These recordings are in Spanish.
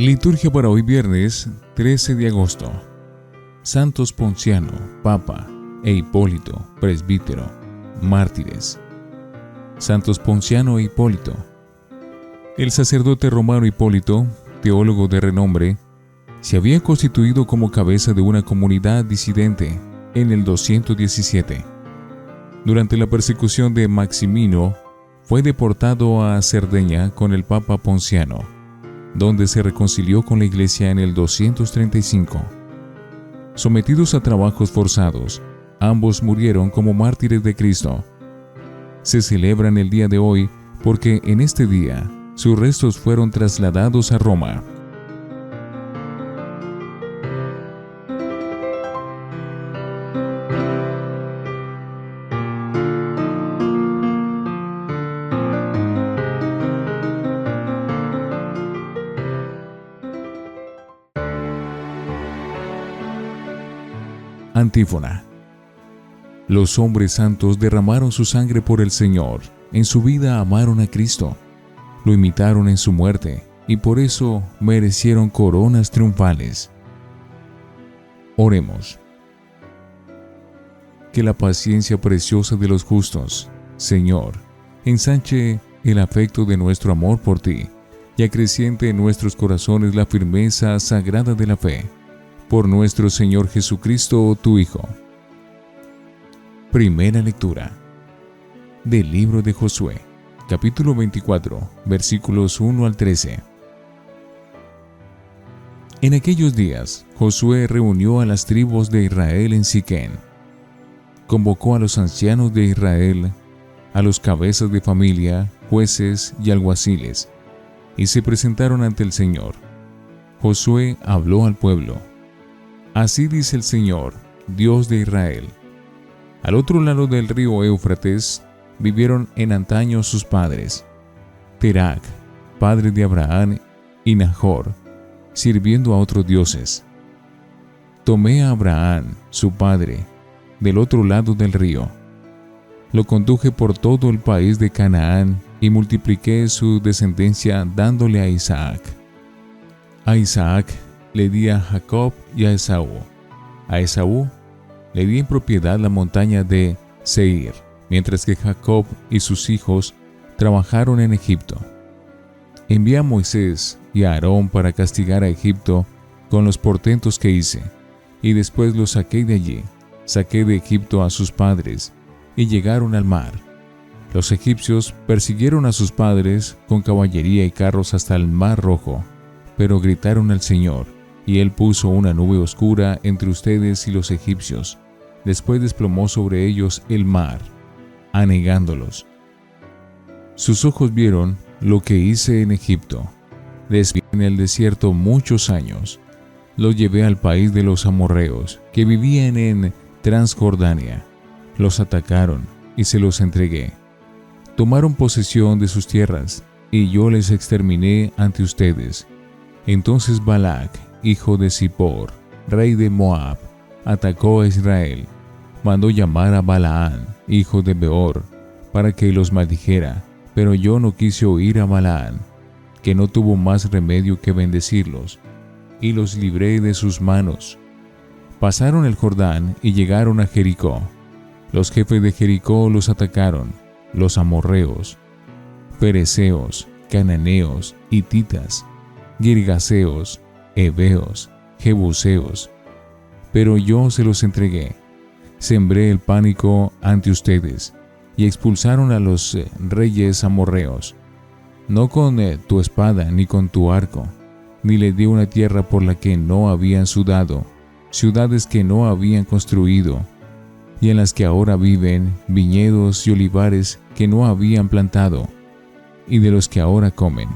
Liturgia para hoy viernes 13 de agosto. Santos Ponciano, Papa, e Hipólito, presbítero, mártires. Santos Ponciano e Hipólito. El sacerdote romano Hipólito, teólogo de renombre, se había constituido como cabeza de una comunidad disidente en el 217. Durante la persecución de Maximino, fue deportado a Cerdeña con el Papa Ponciano donde se reconcilió con la iglesia en el 235. Sometidos a trabajos forzados, ambos murieron como mártires de Cristo. Se celebran el día de hoy porque en este día sus restos fueron trasladados a Roma. Los hombres santos derramaron su sangre por el Señor, en su vida amaron a Cristo, lo imitaron en su muerte y por eso merecieron coronas triunfales. Oremos. Que la paciencia preciosa de los justos, Señor, ensanche el afecto de nuestro amor por ti y acreciente en nuestros corazones la firmeza sagrada de la fe por nuestro Señor Jesucristo, tu Hijo. Primera lectura del libro de Josué, capítulo 24, versículos 1 al 13. En aquellos días, Josué reunió a las tribus de Israel en Siquén. Convocó a los ancianos de Israel, a los cabezas de familia, jueces y alguaciles, y se presentaron ante el Señor. Josué habló al pueblo Así dice el Señor, Dios de Israel. Al otro lado del río Éufrates vivieron en antaño sus padres, Terac, padre de Abraham, y Nahor, sirviendo a otros dioses. Tomé a Abraham, su padre, del otro lado del río. Lo conduje por todo el país de Canaán y multipliqué su descendencia dándole a Isaac. A Isaac le di a Jacob y a Esaú. A Esaú le di en propiedad la montaña de Seir, mientras que Jacob y sus hijos trabajaron en Egipto. Envié a Moisés y a Aarón para castigar a Egipto con los portentos que hice, y después los saqué de allí. Saqué de Egipto a sus padres, y llegaron al mar. Los egipcios persiguieron a sus padres con caballería y carros hasta el mar rojo, pero gritaron al Señor, y él puso una nube oscura entre ustedes y los egipcios. Después desplomó sobre ellos el mar, anegándolos. Sus ojos vieron lo que hice en Egipto. Les en el desierto muchos años. Los llevé al país de los amorreos, que vivían en Transjordania. Los atacaron y se los entregué. Tomaron posesión de sus tierras, y yo les exterminé ante ustedes. Entonces Balak, hijo de Zippor, rey de Moab, atacó a Israel. Mandó llamar a Balaán, hijo de Beor, para que los maldijera, pero yo no quise oír a Balaán, que no tuvo más remedio que bendecirlos, y los libré de sus manos. Pasaron el Jordán y llegaron a Jericó. Los jefes de Jericó los atacaron, los amorreos, pereceos, cananeos, hititas, girgaseos, heveos, jebuseos, pero yo se los entregué. Sembré el pánico ante ustedes y expulsaron a los eh, reyes amorreos, no con eh, tu espada ni con tu arco, ni le di una tierra por la que no habían sudado, ciudades que no habían construido, y en las que ahora viven viñedos y olivares que no habían plantado, y de los que ahora comen.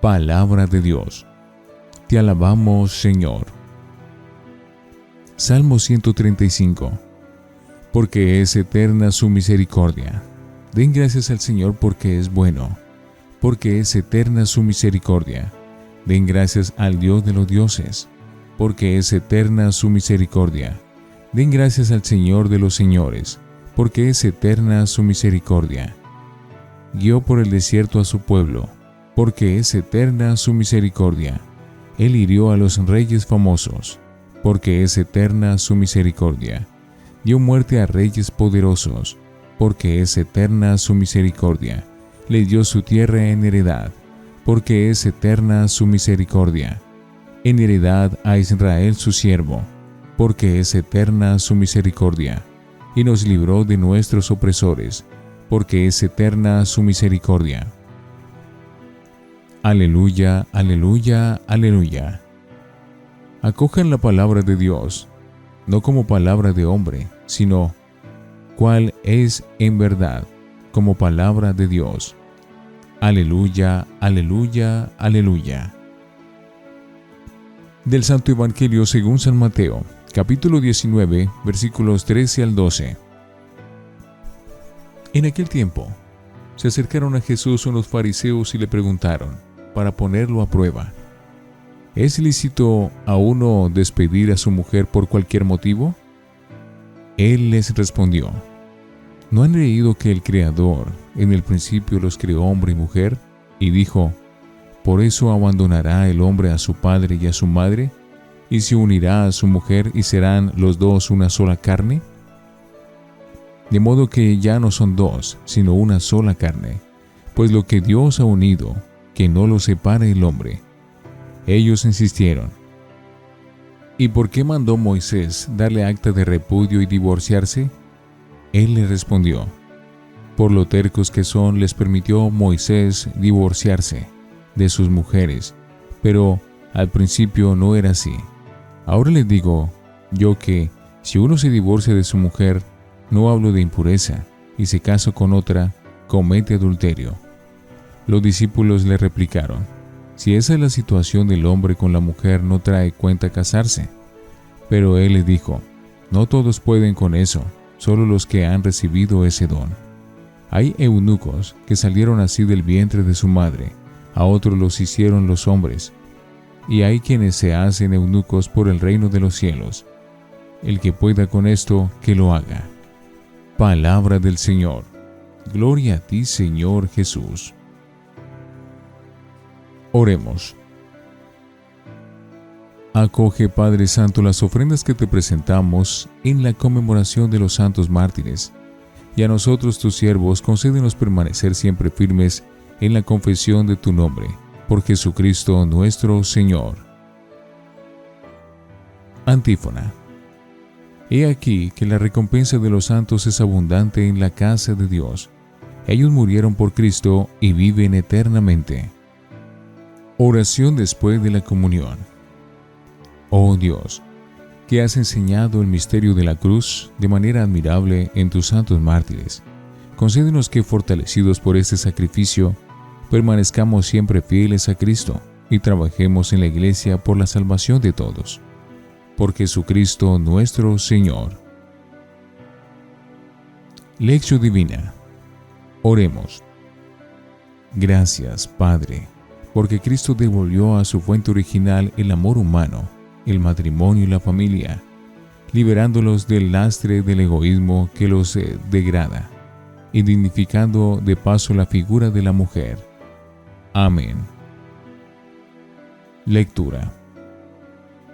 Palabra de Dios. Te alabamos, Señor. Salmo 135. Porque es eterna su misericordia. Den gracias al Señor porque es bueno, porque es eterna su misericordia. Den gracias al Dios de los dioses, porque es eterna su misericordia. Den gracias al Señor de los señores, porque es eterna su misericordia. Guió por el desierto a su pueblo, porque es eterna su misericordia. Él hirió a los reyes famosos, porque es eterna su misericordia. Dio muerte a reyes poderosos, porque es eterna su misericordia. Le dio su tierra en heredad, porque es eterna su misericordia. En heredad a Israel su siervo, porque es eterna su misericordia, y nos libró de nuestros opresores, porque es eterna su misericordia. Aleluya, aleluya, aleluya. Acojan la palabra de Dios, no como palabra de hombre, sino cual es en verdad, como palabra de Dios. Aleluya, aleluya, aleluya. Del Santo Evangelio según San Mateo, capítulo 19, versículos 13 al 12. En aquel tiempo, se acercaron a Jesús unos fariseos y le preguntaron, para ponerlo a prueba, ¿es lícito a uno despedir a su mujer por cualquier motivo? Él les respondió, ¿no han leído que el Creador en el principio los creó hombre y mujer? Y dijo, por eso abandonará el hombre a su padre y a su madre, y se unirá a su mujer y serán los dos una sola carne? De modo que ya no son dos, sino una sola carne, pues lo que Dios ha unido, que no lo separe el hombre. Ellos insistieron. ¿Y por qué mandó Moisés darle acta de repudio y divorciarse? Él le respondió, por lo tercos que son les permitió Moisés divorciarse de sus mujeres, pero al principio no era así. Ahora les digo yo que si uno se divorcia de su mujer, no hablo de impureza, y se casa con otra, comete adulterio. Los discípulos le replicaron, si esa es la situación del hombre con la mujer, no trae cuenta casarse. Pero él le dijo, no todos pueden con eso, solo los que han recibido ese don. Hay eunucos que salieron así del vientre de su madre, a otros los hicieron los hombres, y hay quienes se hacen eunucos por el reino de los cielos. El que pueda con esto, que lo haga. Palabra del Señor. Gloria a ti, Señor Jesús. Oremos. Acoge, Padre Santo, las ofrendas que te presentamos en la conmemoración de los santos mártires, y a nosotros tus siervos concédenos permanecer siempre firmes en la confesión de tu nombre, por Jesucristo nuestro Señor. Antífona. He aquí que la recompensa de los santos es abundante en la casa de Dios. Ellos murieron por Cristo y viven eternamente. Oración después de la comunión. Oh Dios, que has enseñado el misterio de la cruz de manera admirable en tus santos mártires, concédenos que fortalecidos por este sacrificio, permanezcamos siempre fieles a Cristo y trabajemos en la Iglesia por la salvación de todos. Por Jesucristo nuestro Señor. Lección Divina. Oremos. Gracias, Padre, porque Cristo devolvió a su fuente original el amor humano, el matrimonio y la familia, liberándolos del lastre del egoísmo que los eh, degrada y dignificando de paso la figura de la mujer Amén. Lectura.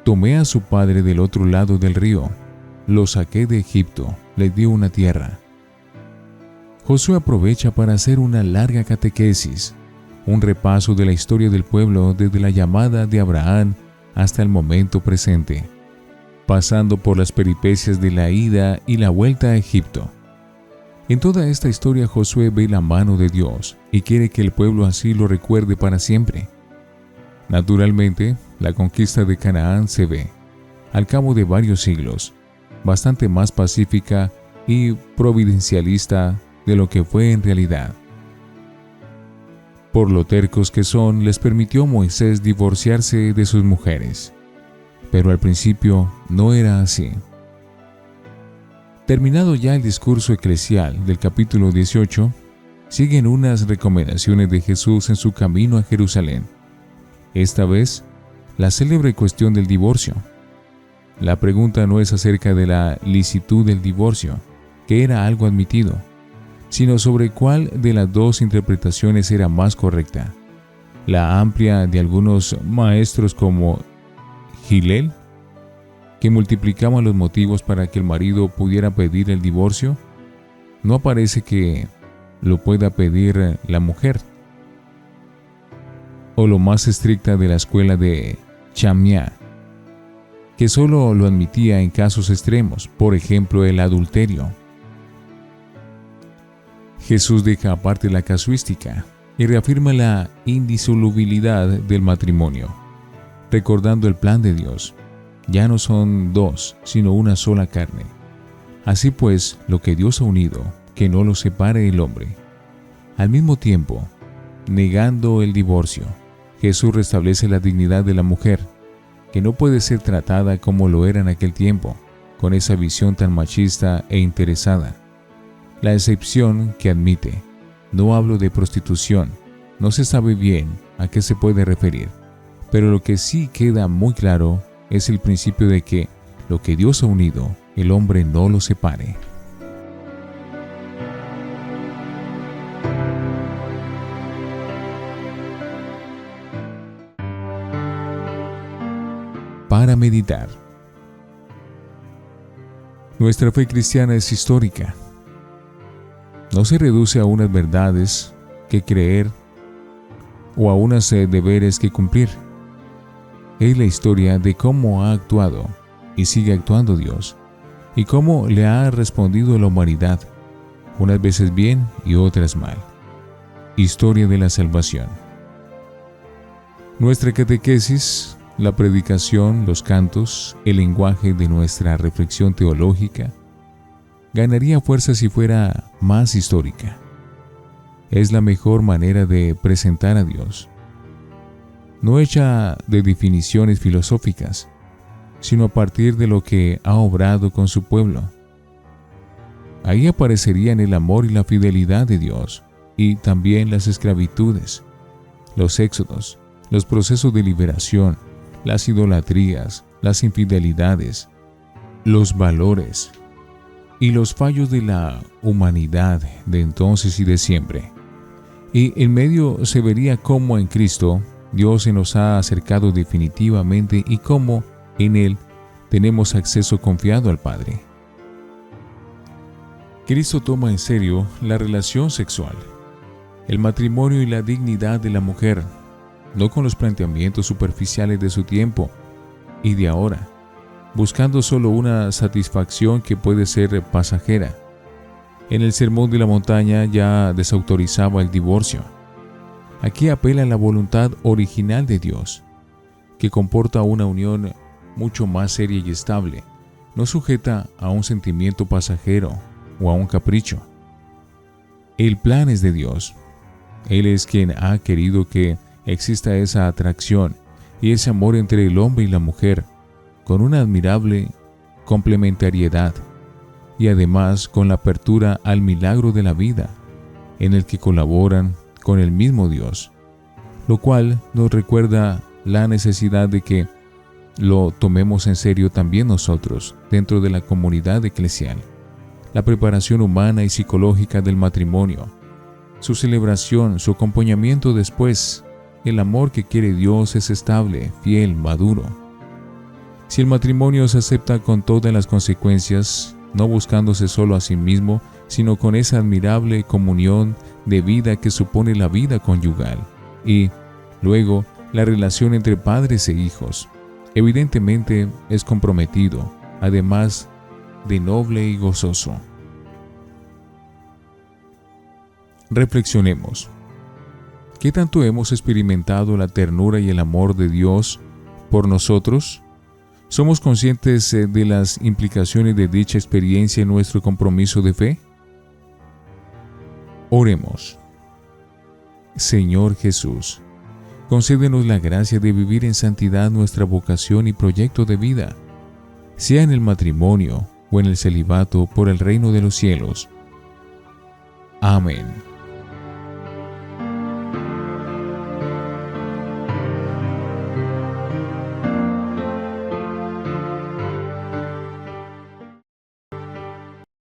Tomé a su padre del otro lado del río, lo saqué de Egipto, le di una tierra. Josué aprovecha para hacer una larga catequesis, un repaso de la historia del pueblo desde la llamada de Abraham hasta el momento presente, pasando por las peripecias de la ida y la vuelta a Egipto. En toda esta historia Josué ve la mano de Dios y quiere que el pueblo así lo recuerde para siempre. Naturalmente, la conquista de Canaán se ve, al cabo de varios siglos, bastante más pacífica y providencialista de lo que fue en realidad. Por lo tercos que son, les permitió Moisés divorciarse de sus mujeres. Pero al principio no era así. Terminado ya el discurso eclesial del capítulo 18, siguen unas recomendaciones de Jesús en su camino a Jerusalén. Esta vez, la célebre cuestión del divorcio, La pregunta no es acerca de la licitud del divorcio, que era algo admitido, sino sobre cuál de las dos interpretaciones era más correcta. La amplia de algunos maestros como Gilel, que multiplicaban los motivos para que el marido pudiera pedir el divorcio, no aparece que lo pueda pedir la mujer. O lo más estricta de la escuela de Chamia, que solo lo admitía en casos extremos, por ejemplo el adulterio. Jesús deja aparte la casuística y reafirma la indisolubilidad del matrimonio, recordando el plan de Dios. Ya no son dos, sino una sola carne. Así pues, lo que Dios ha unido, que no lo separe el hombre. Al mismo tiempo, negando el divorcio, Jesús restablece la dignidad de la mujer, que no puede ser tratada como lo era en aquel tiempo, con esa visión tan machista e interesada. La excepción que admite, no hablo de prostitución, no se sabe bien a qué se puede referir, pero lo que sí queda muy claro es el principio de que lo que Dios ha unido, el hombre no lo separe. Para meditar. Nuestra fe cristiana es histórica no se reduce a unas verdades que creer o a unos eh, deberes que cumplir. Es la historia de cómo ha actuado y sigue actuando Dios y cómo le ha respondido la humanidad, unas veces bien y otras mal. Historia de la salvación. Nuestra catequesis, la predicación, los cantos, el lenguaje de nuestra reflexión teológica, ganaría fuerza si fuera más histórica. Es la mejor manera de presentar a Dios, no hecha de definiciones filosóficas, sino a partir de lo que ha obrado con su pueblo. Ahí aparecerían el amor y la fidelidad de Dios, y también las esclavitudes, los éxodos, los procesos de liberación, las idolatrías, las infidelidades, los valores, y los fallos de la humanidad de entonces y de siempre. Y en medio se vería cómo en Cristo Dios se nos ha acercado definitivamente y cómo en Él tenemos acceso confiado al Padre. Cristo toma en serio la relación sexual, el matrimonio y la dignidad de la mujer, no con los planteamientos superficiales de su tiempo y de ahora, buscando solo una satisfacción que puede ser pasajera. En el Sermón de la Montaña ya desautorizaba el divorcio. Aquí apela a la voluntad original de Dios, que comporta una unión mucho más seria y estable, no sujeta a un sentimiento pasajero o a un capricho. El plan es de Dios. Él es quien ha querido que exista esa atracción y ese amor entre el hombre y la mujer con una admirable complementariedad y además con la apertura al milagro de la vida, en el que colaboran con el mismo Dios, lo cual nos recuerda la necesidad de que lo tomemos en serio también nosotros dentro de la comunidad eclesial. La preparación humana y psicológica del matrimonio, su celebración, su acompañamiento después, el amor que quiere Dios es estable, fiel, maduro si el matrimonio se acepta con todas las consecuencias, no buscándose solo a sí mismo, sino con esa admirable comunión de vida que supone la vida conyugal, y, luego, la relación entre padres e hijos, evidentemente es comprometido, además de noble y gozoso. Reflexionemos. ¿Qué tanto hemos experimentado la ternura y el amor de Dios por nosotros? ¿Somos conscientes eh, de las implicaciones de dicha experiencia en nuestro compromiso de fe? Oremos. Señor Jesús, concédenos la gracia de vivir en santidad nuestra vocación y proyecto de vida, sea en el matrimonio o en el celibato por el reino de los cielos. Amén.